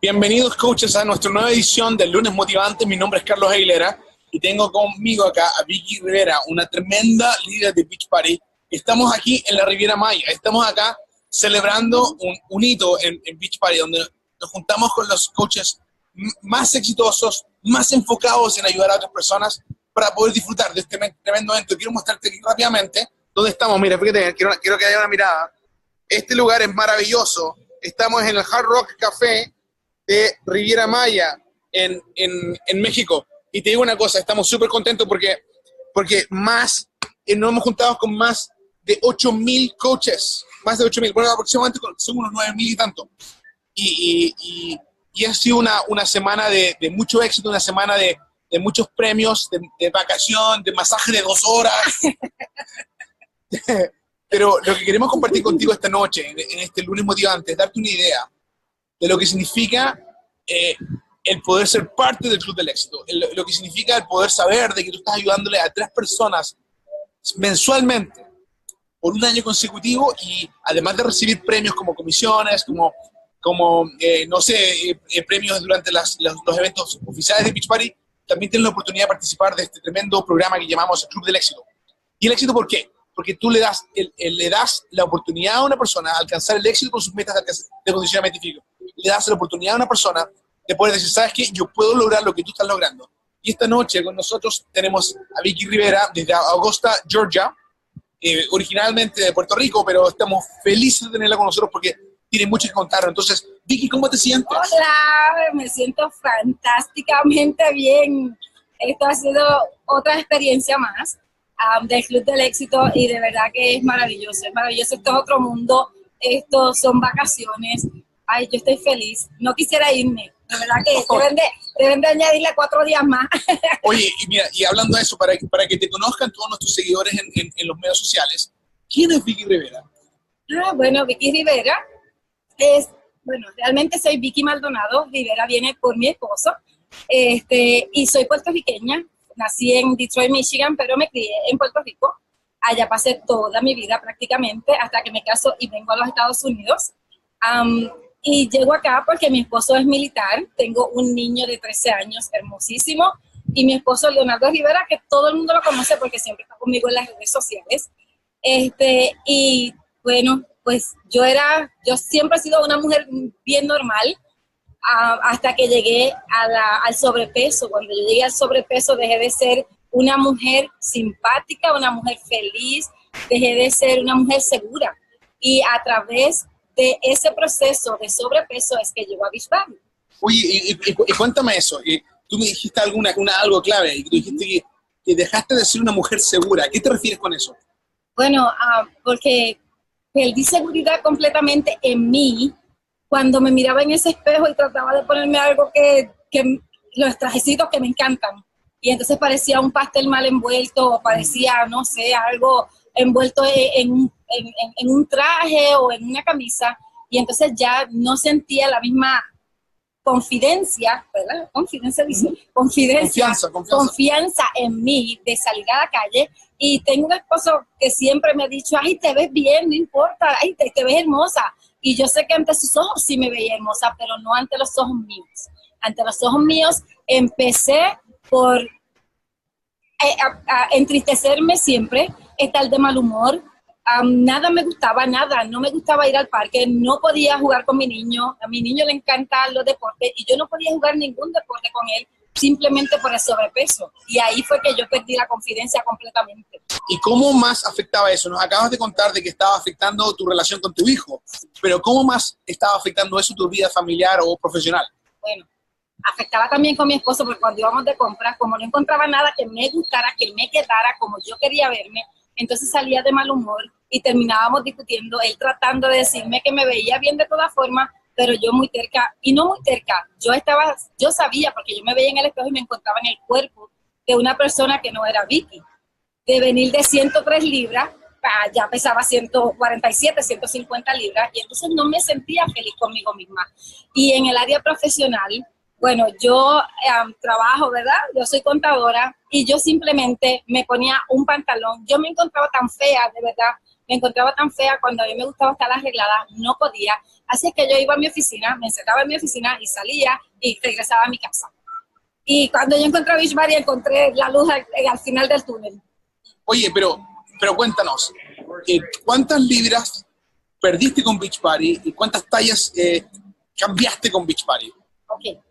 Bienvenidos coaches a nuestra nueva edición del lunes motivante. Mi nombre es Carlos Aguilera y tengo conmigo acá a Vicky Rivera, una tremenda líder de Beach Party. Estamos aquí en la Riviera Maya, estamos acá celebrando un, hito en, en, Beach Party, donde nos juntamos con los coaches más exitosos, más enfocados en ayudar a otras personas para poder disfrutar de este tremendo evento. Quiero mostrarte rápidamente dónde estamos. Mira, fíjate, quiero, quiero que haya una mirada. Este lugar es maravilloso. Estamos en el Hard Rock Café de Riviera Maya en, en, en México. Y te digo una cosa, estamos súper contentos porque, porque más, eh, nos hemos juntado con más de 8.000 coaches, más de 8.000, bueno, aproximadamente son unos 9.000 y tanto. Y, y, y, ha sido una, una semana de, de, mucho éxito, una semana de, de muchos premios, de, de, vacación, de masaje de dos horas. Pero lo que queremos compartir contigo esta noche, en, en este lunes motivante, es darte una idea de lo que significa eh, el poder ser parte del Club del Éxito, lo que significa el poder saber de que tú estás ayudándole a tres personas mensualmente por un año consecutivo y además de recibir premios como comisiones, como, como eh, no sé, eh, premios durante las, los, los, eventos oficiales de Beach Party, también tienes la oportunidad de participar de este tremendo programa que llamamos el Club del Éxito. ¿Y el éxito por qué? Porque tú le das, el, el, le das la oportunidad a una persona de alcanzar el éxito con sus metas de, de condicionamiento físico le das la oportunidad a una persona de poder decir, ¿sabes qué? Yo puedo lograr lo que tú estás logrando. Y esta noche con nosotros tenemos a Vicky Rivera desde Augusta, Georgia, eh, originalmente de Puerto Rico, pero estamos felices de tenerla con nosotros porque tiene mucho que contar. Entonces, Vicky, ¿cómo te sientes? Hola, me siento fantásticamente bien. Esto ha sido otra experiencia más um, del Club del Éxito y de verdad que es maravilloso, es maravilloso. Esto es otro mundo, esto son vacaciones, ay, yo estoy feliz, no quisiera irme. La verdad que deben de, deben de añadirle cuatro días más. Oye, y mira, y hablando de eso, para, para que te conozcan todos nuestros seguidores en, en, los medios sociales, ¿quién es Vicky Rivera? Ah, bueno, Vicky Rivera es, bueno, realmente soy Vicky Maldonado, Rivera viene por mi esposo, este, y soy puertorriqueña, nací en Detroit, Michigan, pero me crié en Puerto Rico. Allá pasé toda mi vida prácticamente hasta que me caso y vengo a los Estados Unidos. Um, y llego acá porque mi esposo es militar, tengo un niño de 13 años hermosísimo y mi esposo Leonardo Rivera, que todo el mundo lo conoce porque siempre está conmigo en las redes sociales. Este, y bueno, pues yo era, yo siempre he sido una mujer bien normal uh, hasta que llegué a la, al sobrepeso. Cuando yo llegué al sobrepeso dejé de ser una mujer simpática, una mujer feliz, dejé de ser una mujer segura. Y a través de ese proceso de sobrepeso es que llegó a Beach Oye, y, y, y, cuéntame eso. tú me dijiste alguna, una, algo clave, y tú dijiste que, que, dejaste de ser una mujer segura. ¿A qué te refieres con eso? Bueno, uh, porque perdí seguridad completamente en mí cuando me miraba en ese espejo y trataba de ponerme algo que, que los trajecitos que me encantan. Y entonces parecía un pastel mal envuelto o parecía, no sé, algo envuelto en, en, en, un traje o en una camisa y entonces ya no sentía la misma confidencia, ¿verdad? Confidencia, dice, confidencia, confianza, confianza. confianza en mí de salir a la calle y tengo un esposo que siempre me ha dicho, ay, te ves bien, no importa, ay, te, te ves hermosa. Y yo sé que ante sus ojos sí me veía hermosa, pero no ante los ojos míos. Ante los ojos míos empecé por eh, a, a entristecerme siempre, estar de mal humor. Um, nada me gustaba, nada. No me gustaba ir al parque, no podía jugar con mi niño. A mi niño le encantan los deportes y yo no podía jugar ningún deporte con él simplemente por el sobrepeso. Y ahí fue que yo perdí la confidencia completamente. ¿Y cómo más afectaba eso? Nos acabas de contar de que estaba afectando tu relación con tu hijo, pero ¿cómo más estaba afectando eso tu vida familiar o profesional? Bueno, afectaba también con mi esposo porque cuando íbamos de compras, como no encontraba nada que me gustara, que me quedara como yo quería verme, entonces salía de mal humor y terminábamos discutiendo, él tratando de decirme que me veía bien de todas formas, pero yo muy terca, y no muy terca, yo estaba, yo sabía, porque yo me veía en el espejo y me encontraba en el cuerpo de una persona que no era Vicky, de venir de 103 libras, ya pesaba 147, 150 libras, y entonces no me sentía feliz conmigo misma. Y en el área profesional, bueno, yo um, trabajo, ¿verdad? Yo soy contadora y yo simplemente me ponía un pantalón. Yo me encontraba tan fea, de verdad, me encontraba tan fea cuando a mí me gustaba estar arreglada, no podía. Así es que yo iba a mi oficina, me encerraba en mi oficina y salía y regresaba a mi casa. Y cuando yo encontré a Beachbody, encontré la luz al, al final del túnel. Oye, pero, pero cuéntanos, eh, ¿cuántas libras perdiste con Beachbody y cuántas tallas eh, cambiaste con Beachbody? Ok.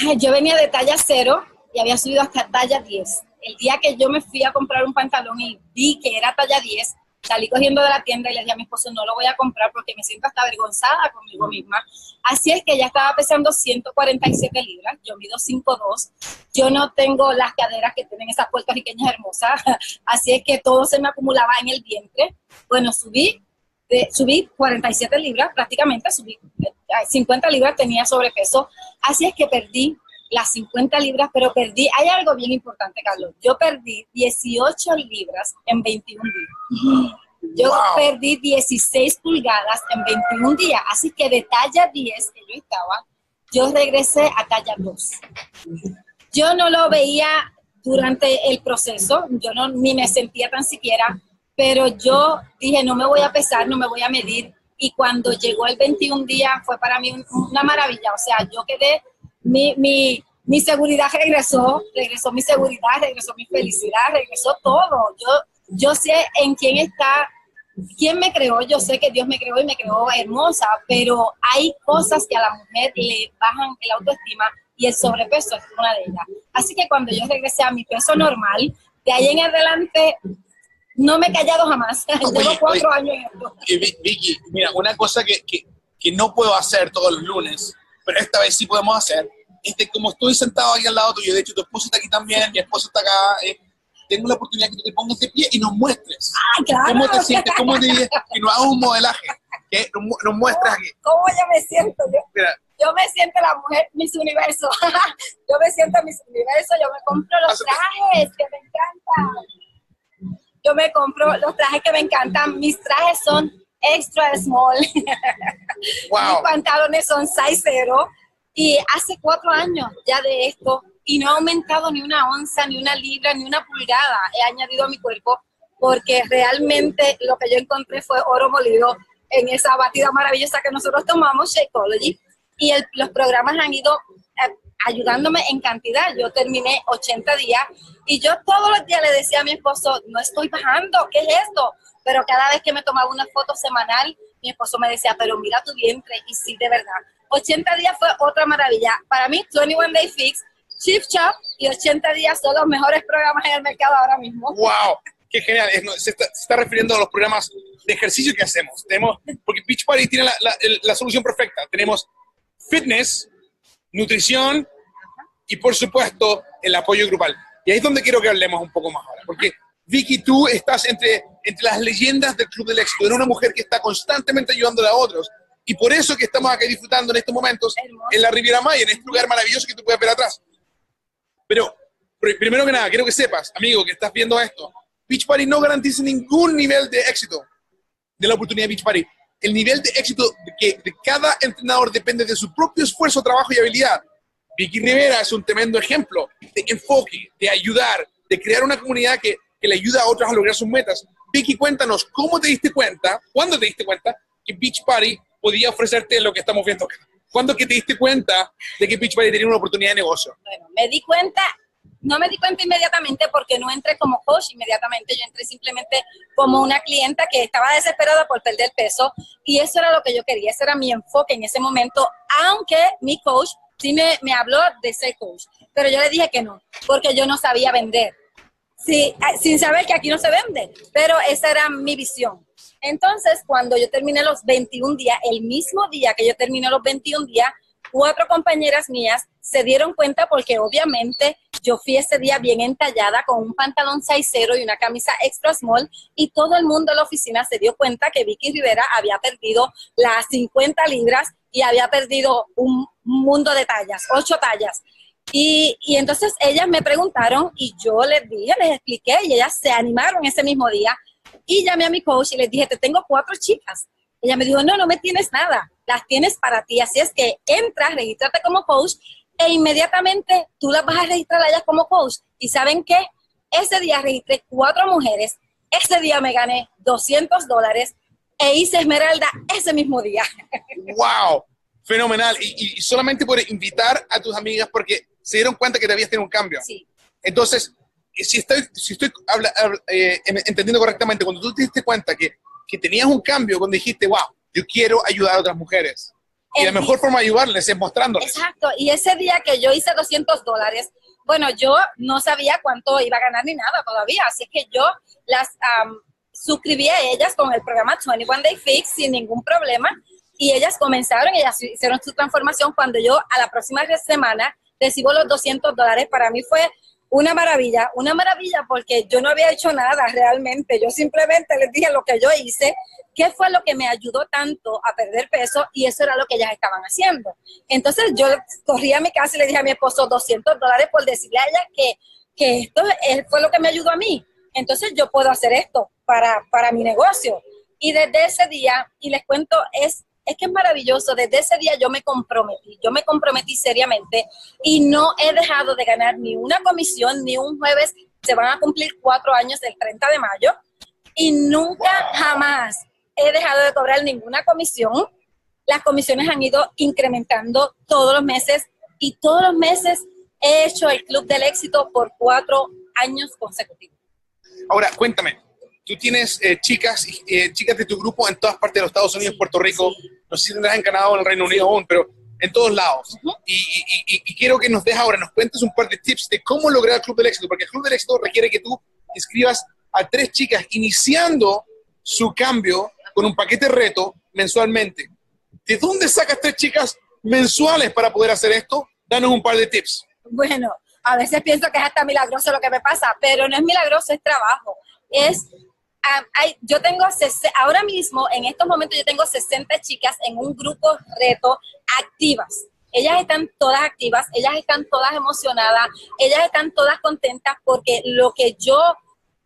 Ay, Yo venía de talla cero y había subido hasta talla 10. El día que yo me fui a comprar un pantalón y vi que era talla 10, salí cogiendo de la tienda y le dije a mi esposo, no lo voy a comprar porque me siento hasta avergonzada conmigo misma. Así es que ya estaba pesando 147 libras, yo mido 5'2", yo no tengo las caderas que tienen esas puertorriqueñas hermosas, así es que todo se me acumulaba en el vientre. Bueno, subí, de- subí 47 libras prácticamente, subí eh, 50 libras, tenía sobrepeso, así es que perdí las 50 libras, pero perdí, hay algo bien importante, Carlos, yo perdí 18 libras en 21 días. Yo Wow. perdí 16 pulgadas en 21 días, así que de talla 10 que yo estaba, yo regresé a talla 2. Yo no lo veía durante el proceso, yo no, ni me sentía tan siquiera, pero yo dije, no me voy a pesar, no me voy a medir. Y cuando llegó el 21 día fue para mí un- una maravilla, o sea, yo quedé, mi, mi, mi seguridad regresó, regresó mi seguridad, regresó mi felicidad, regresó todo. Yo, yo sé en quién está ¿Quién me creó? Yo sé que Dios me creó y me creó hermosa, pero hay cosas que a la mujer le bajan el autoestima y el sobrepeso es una de ellas. Así que cuando yo regresé a mi peso normal, de ahí en adelante no me he callado jamás. Oye, Llevo cuatro oye. años en esto. Vi- Vicky, mira, una cosa que, que, que no puedo hacer todos los lunes, pero esta vez sí podemos hacer, es que como estoy sentado aquí al lado tuyo, de hecho tu esposo está aquí también, mi esposo está acá, eh, tengo la oportunidad que tú te pongas de pie y nos muestres. Ay, claro. ¿Cómo te sientes? ¿Cómo te dirías que nos hagas un modelaje? Que nos, mu- nos muestras aquí. ¿Cómo yo me siento? Yo, Mira, yo me siento la mujer Miss Universo. yo me siento Miss Universo, yo me compro los trajes que me encantan. Yo me compro los trajes que me encantan. Mis trajes son extra small. Mis wow. pantalones son size zero. Y hace cuatro años ya de esto y no he aumentado ni una onza, ni una libra, ni una pulgada. He añadido a mi cuerpo porque realmente lo que yo encontré fue oro molido en esa batida maravillosa que nosotros tomamos, Shakeology. Y el- los programas han ido eh, ayudándome en cantidad. Yo terminé 80 días y yo todos los días le decía a mi esposo, no estoy bajando, ¿qué es esto? Pero cada vez que me tomaba una foto semanal, mi esposo me decía, pero mira tu vientre. Y sí, de verdad. 80 días fue otra maravilla. Para mí, 21 Day Fix, Shift Shop y 80 días son los mejores programas en el mercado ahora mismo. Wow, qué genial. Se, está, se está refiriendo a los programas de ejercicio que hacemos. Tenemos, porque Beach Party tiene la, la- la solución perfecta. Tenemos fitness, nutrición y, por supuesto, el apoyo grupal. Y ahí es donde quiero que hablemos un poco más ahora. Porque, Vicky, tú estás entre, entre las leyendas del Club del Éxito. Eres una mujer que está constantemente ayudando a otros. Y por eso que estamos aquí disfrutando en estos momentos en la Riviera Maya, en este lugar maravilloso que tú puedes ver atrás. Pero, pr- primero que nada, quiero que sepas, amigo, que estás viendo esto, Beach Party no garantiza ningún nivel de éxito de la oportunidad de Beach Party. El nivel de éxito de, que, de cada entrenador depende de su propio esfuerzo, trabajo y habilidad. Vicky Rivera es un tremendo ejemplo de enfoque, de ayudar, de crear una comunidad que, que le ayuda a otros a lograr sus metas. Vicky, cuéntanos, ¿cómo te diste cuenta, cuándo te diste cuenta que Beach Party podía ofrecerte lo que estamos viendo acá? ¿Cuándo que te diste cuenta de que Beach Party tenía una oportunidad de negocio? Bueno, me di cuenta, no me di cuenta inmediatamente porque no entré como coach inmediatamente, yo entré simplemente como una clienta que estaba desesperada por perder peso y eso era lo que yo quería, ese era mi enfoque en ese momento, aunque mi coach sí me, me habló de ser coach, pero yo le dije que no, porque yo no sabía vender. Sí, eh, sin saber que aquí no se vende, pero esa era mi visión. Entonces, cuando yo terminé los 21 días, el mismo día que yo terminé los 21 días, cuatro compañeras mías se dieron cuenta porque obviamente yo fui ese día bien entallada con un pantalón 6 y una camisa extra small y todo el mundo en la oficina se dio cuenta que Vicky Rivera había perdido las 50 libras y había perdido un mundo de tallas, ocho tallas. Y, y entonces ellas me preguntaron y yo les dije, les expliqué y ellas se animaron ese mismo día y llamé a mi coach y les dije, te tengo cuatro chicas. Ella me dijo, no, no me tienes nada, las tienes para ti. Así es que entras, regístrate como coach e inmediatamente tú las vas a registrar a ellas como coach. ¿Y saben qué? Ese día registré cuatro mujeres Ese día me gané 200 dólares e hice Esmeralda ese mismo día. ¡Wow! Fenomenal. Y, solamente por invitar a tus amigas porque se dieron cuenta que te habías tenido un cambio. Sí. Entonces, si estoy, si estoy eh, entendiendo correctamente, cuando tú te diste cuenta que, que tenías un cambio, cuando dijiste, wow, yo quiero ayudar a otras mujeres. Y la mejor forma de ayudarles es mostrándoles. Exacto. Y ese día que yo hice 200 dólares, bueno, yo no sabía cuánto iba a ganar ni nada todavía, así que yo las suscribí a ellas con el programa 21 Day Fix sin ningún problema y ellas comenzaron, ellas hicieron su transformación cuando yo a la próxima semana recibo los 200 dólares. Para mí fue una maravilla, una maravilla porque yo no había hecho nada realmente, yo simplemente les dije lo que yo hice, qué fue lo que me ayudó tanto a perder peso y eso era lo que ellas estaban haciendo. Entonces yo corrí a mi casa y le dije a mi esposo 200 dólares por decirle a ella que, que esto fue lo que me ayudó a mí. Entonces yo puedo hacer esto para, para mi negocio. Y desde ese día, y les cuento, es es que es maravilloso. Desde ese día yo me comprometí, yo me comprometí seriamente y no he dejado de ganar ni una comisión, ni un jueves. Se van a cumplir cuatro años el 30 de mayo y nunca, jamás he dejado de cobrar ninguna comisión. Las comisiones han ido incrementando todos los meses y todos los meses he hecho el Club del Éxito por cuatro años consecutivos. Ahora, cuéntame, tú tienes eh, chicas, eh, chicas de tu grupo en todas partes de los Estados Unidos, Puerto Rico, no sé si tendrás en Canadá o en el Reino Unido aún, pero en todos lados. y, quiero que nos des ahora, nos cuentes un par de tips de cómo lograr el Club del Éxito, porque el Club del Éxito requiere que tú escribas a tres chicas iniciando su cambio con un paquete reto mensualmente. ¿De dónde sacas tres chicas mensuales para poder hacer esto? Danos un par de tips. Bueno, a veces pienso que es hasta milagroso lo que me pasa, pero no es milagroso, es trabajo. Es yo tengo, ahora mismo, en estos momentos, yo tengo 60 chicas en un grupo reto activas. Ellas están todas activas, ellas están todas emocionadas, ellas están todas contentas porque lo que yo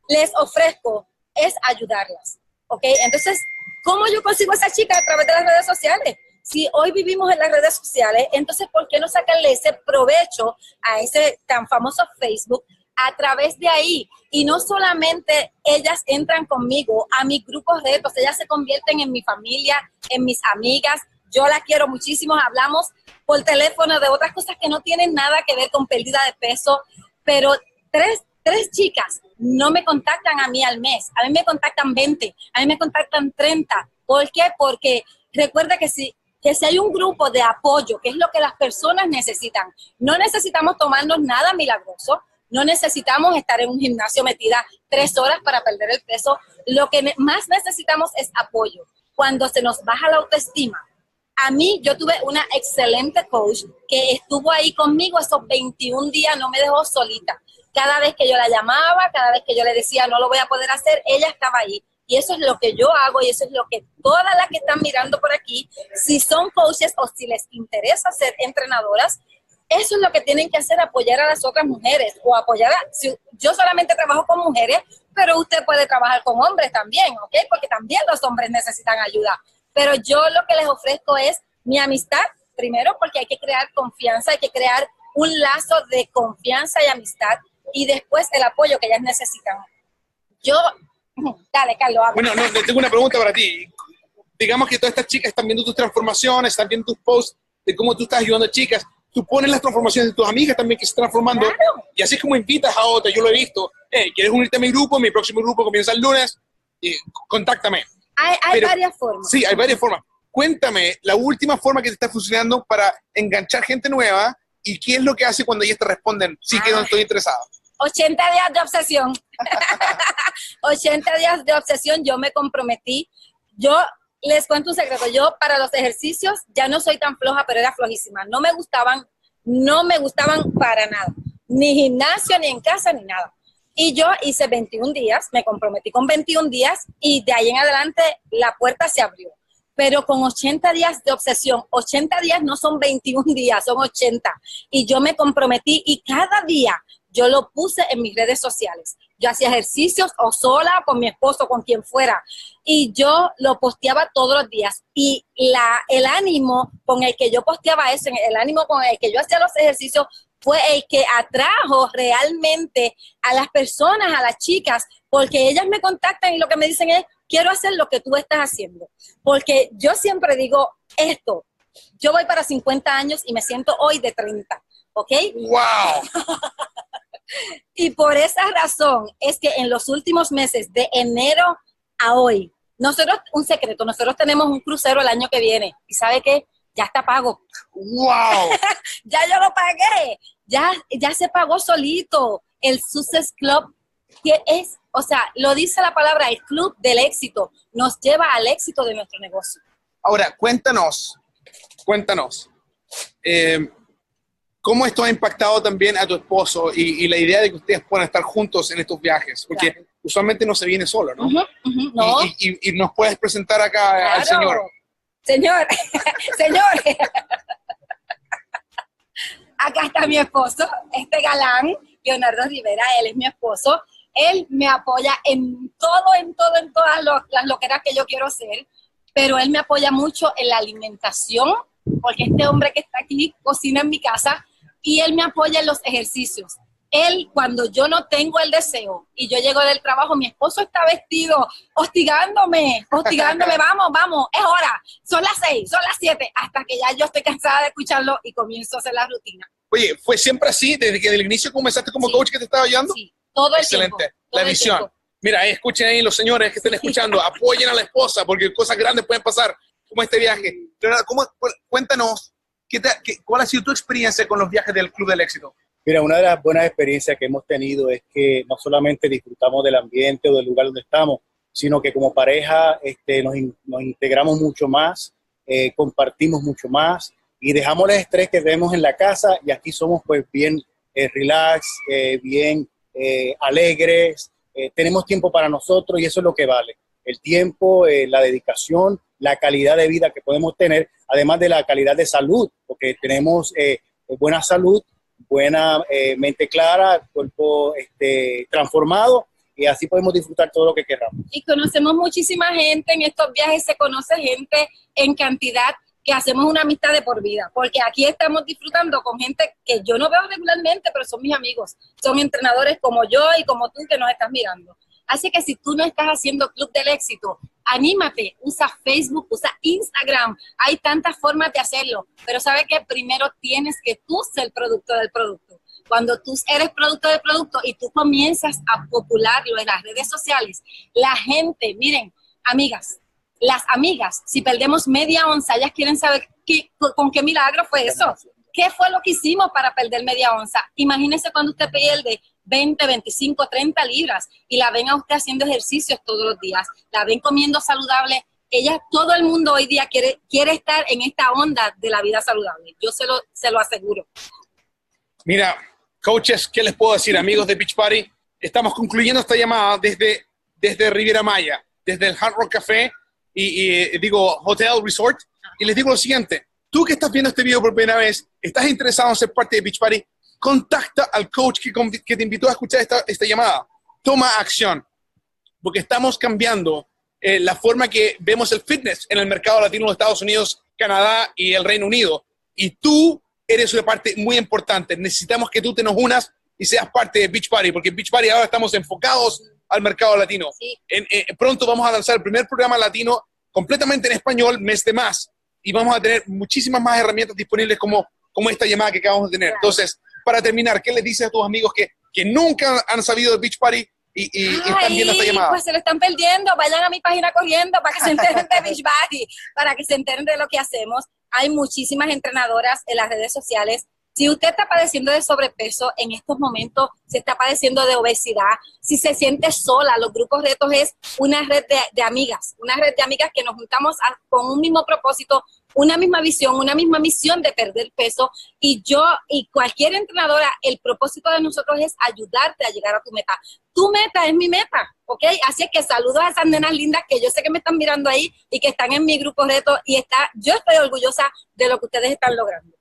les ofrezco es ayudarlas. ¿Ok? Entonces, ¿cómo yo consigo a esas chicas a través de las redes sociales? Si hoy vivimos en las redes sociales, entonces, ¿por qué no sacarle ese provecho a ese tan famoso Facebook a través de ahí. Y no solamente ellas entran conmigo a mis grupos retos, ellas se convierten en mi familia, en mis amigas. Yo las quiero muchísimo, hablamos por teléfono de otras cosas que no tienen nada que ver con pérdida de peso, pero tres, tres chicas no me contactan a mí al mes, a mí me contactan 20, a mí me contactan 30. ¿Por qué? Porque recuerda que si, que si hay un grupo de apoyo, que es lo que las personas necesitan, no necesitamos tomarnos nada milagroso, no necesitamos estar en un gimnasio metida tres horas para perder el peso. Lo que más necesitamos es apoyo. Cuando se nos baja la autoestima. A mí, yo tuve una excelente coach que estuvo ahí conmigo esos 21 días, no me dejó solita. Cada vez que yo la llamaba, cada vez que yo le decía no lo voy a poder hacer, ella estaba ahí. Y eso es lo que yo hago y eso es lo que todas las que están mirando por aquí, si son coaches o si les interesa ser entrenadoras, eso es lo que tienen que hacer, apoyar a las otras mujeres o apoyar a, si, yo solamente trabajo con mujeres, pero usted puede trabajar con hombres también, ¿ok? Porque también los hombres necesitan ayuda. Pero yo lo que les ofrezco es mi amistad, primero porque hay que crear confianza, hay que crear un lazo de confianza y amistad y después el apoyo que ellas necesitan. Yo, dale, Carlos. Bueno, no, tengo una pregunta para ti. Digamos que todas estas chicas están viendo tus transformaciones, están viendo tus posts de cómo tú estás ayudando a chicas tú pones las transformaciones de tus amigas también que se están transformando. Y así es como invitas a otras, yo lo he visto. Hey, ¿quieres unirte a mi grupo? Mi próximo grupo comienza el lunes. Y contáctame. Hay, varias formas. Sí, hay varias formas. Cuéntame la última forma que te está funcionando para enganchar gente nueva y qué es lo que hace cuando ellas te responden, sí que no estoy interesado. 80 días de obsesión. 80 días de obsesión, yo me comprometí. Yo les cuento un secreto, yo para los ejercicios ya no soy tan floja, pero era flojísima. No me gustaban, no me gustaban para nada. Ni gimnasio, ni en casa, ni nada. Y yo hice 21 días, me comprometí con 21 días y de ahí en adelante la puerta se abrió. Pero con 80 días de obsesión, 80 días no son 21 días, son 80. Y yo me comprometí y cada día yo lo puse en mis redes sociales. Yo hacía ejercicios o sola, con mi esposo, con quien fuera. Y yo lo posteaba todos los días. Y la, el ánimo con el que yo posteaba eso, el ánimo con el que yo hacía los ejercicios, fue el que atrajo realmente a las personas, a las chicas, porque ellas me contactan y lo que me dicen es, quiero hacer lo que tú estás haciendo. Porque yo siempre digo esto, yo voy para 50 años y me siento hoy de 30, ¿ok? ¡Wow! y por esa razón es que en los últimos meses, de enero a hoy, nosotros, un secreto, nosotros tenemos un crucero el año que viene. ¿Y sabe qué? Ya está pago. ¡Wow! ya yo lo pagué. Ya, ya se pagó solito. El Success Club, que es, o sea, lo dice la palabra, el club del éxito, nos lleva al éxito de nuestro negocio. Ahora, cuéntanos, cuéntanos. Eh, ¿Cómo esto ha impactado también a tu esposo y, la idea de que ustedes puedan estar juntos en estos viajes? Porque usualmente no se viene solo, ¿no? Y, nos puedes presentar acá al señor. Señor, señor. acá está mi esposo, este galán, Leonardo Rivera, él es mi esposo. Él me apoya en todo, en todo, en todas las loqueras que yo quiero hacer, pero él me apoya mucho en la alimentación, porque este hombre que está aquí cocina en mi casa y él me apoya en los ejercicios. Él, cuando yo no tengo el deseo y yo llego del trabajo, mi esposo está vestido, hostigándome, hostigándome, vamos, vamos, es hora, son las seis, son las siete, hasta que ya yo estoy cansada de escucharlo y comienzo a hacer la rutina. Oye, ¿fue siempre así desde que del inicio comenzaste como coach que te estaba ayudando? Sí, todo el Excelente, tiempo. la visión. Mira, escuchen ahí los señores que estén escuchando, apoyen a la esposa porque cosas grandes pueden pasar, como este viaje. ¿Cómo, cuéntanos ¿cuál ha sido tu experiencia con los viajes del Club del Éxito? Mira, una de las buenas experiencias que hemos tenido es que no solamente disfrutamos del ambiente o del lugar donde estamos, sino que como pareja este, nos, integramos mucho más, eh, compartimos mucho más y dejamos el estrés que vemos en la casa y aquí somos pues bien eh, relax, eh, bien alegres, tenemos tiempo para nosotros y eso es lo que vale. El tiempo, la dedicación la calidad de vida que podemos tener, además de la calidad de salud, porque tenemos eh, buena salud, buena eh, mente clara, cuerpo este, transformado y así podemos disfrutar todo lo que queramos. Y conocemos muchísima gente en estos viajes, se conoce gente en cantidad que hacemos una amistad de por vida, porque aquí estamos disfrutando con gente que yo no veo regularmente, pero son mis amigos, son entrenadores como yo y como tú que nos estás mirando. Así que si tú no estás haciendo Club del Éxito, anímate, usa Facebook, usa Instagram, hay tantas formas de hacerlo, pero sabe que primero tienes que tú ser producto del producto. Cuando tú eres producto del producto y tú comienzas a popularlo en las redes sociales, la gente, miren, amigas, las amigas, si perdemos media onza, ellas quieren saber qué, con qué milagro fue eso. ¿Qué fue lo que hicimos para perder media onza? Imagínese cuando usted pierde 20, 25, 30 libras y la ven a usted haciendo ejercicios todos los días, la ven comiendo saludable. Ella, todo el mundo hoy día quiere, quiere estar en esta onda de la vida saludable. Yo se lo, se lo aseguro. Mira, coaches, ¿qué les puedo decir, amigos de Beach Party? Estamos concluyendo esta llamada desde, desde Riviera Maya, desde el Hard Rock Café y, digo Hotel Resort. Y les digo lo siguiente, tú que estás viendo este video por primera vez, estás interesado en ser parte de Beach Party, contacta al coach que, te invitó a escuchar esta, esta, llamada. Toma acción, porque estamos cambiando eh, la forma que vemos el fitness en el mercado latino de Estados Unidos, Canadá y el Reino Unido. Y tú eres una parte muy importante. Necesitamos que tú te nos unas y seas parte de Beach Party, porque en Beach Party ahora estamos enfocados al mercado latino. Eh, pronto vamos a lanzar el primer programa latino completamente en español, mes de más, y vamos a tener muchísimas más herramientas disponibles como, como esta llamada que acabamos de tener. Entonces, para terminar, ¿qué les dices a tus amigos que, que nunca han sabido de Beach Party y, y, están viendo esta llamada? Pues se lo están perdiendo. Vayan a mi página corriendo para que se enteren de Beach Party, para que se enteren de lo que hacemos. Hay muchísimas entrenadoras en las redes sociales si usted está padeciendo de sobrepeso en estos momentos, se está padeciendo de obesidad, si se siente sola, los grupos retos es una red de, amigas, una red de amigas que nos juntamos con un mismo propósito, una misma visión, una misma misión de perder peso. Y yo y cualquier entrenadora, el propósito de nosotros es ayudarte a llegar a tu meta. Tu meta es mi meta, ¿ok? Así es que saludos a esas nenas lindas que yo sé que me están mirando ahí y que están en mi grupo reto y está, yo estoy orgullosa de lo que ustedes están logrando.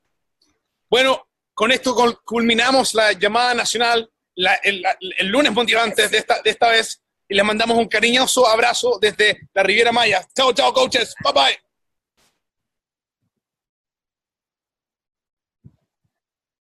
Bueno, con esto culminamos la llamada nacional el, lunes motivante de esta, de esta vez y les mandamos un cariñoso abrazo desde la Riviera Maya. Chao, chao, coaches. Bye, bye.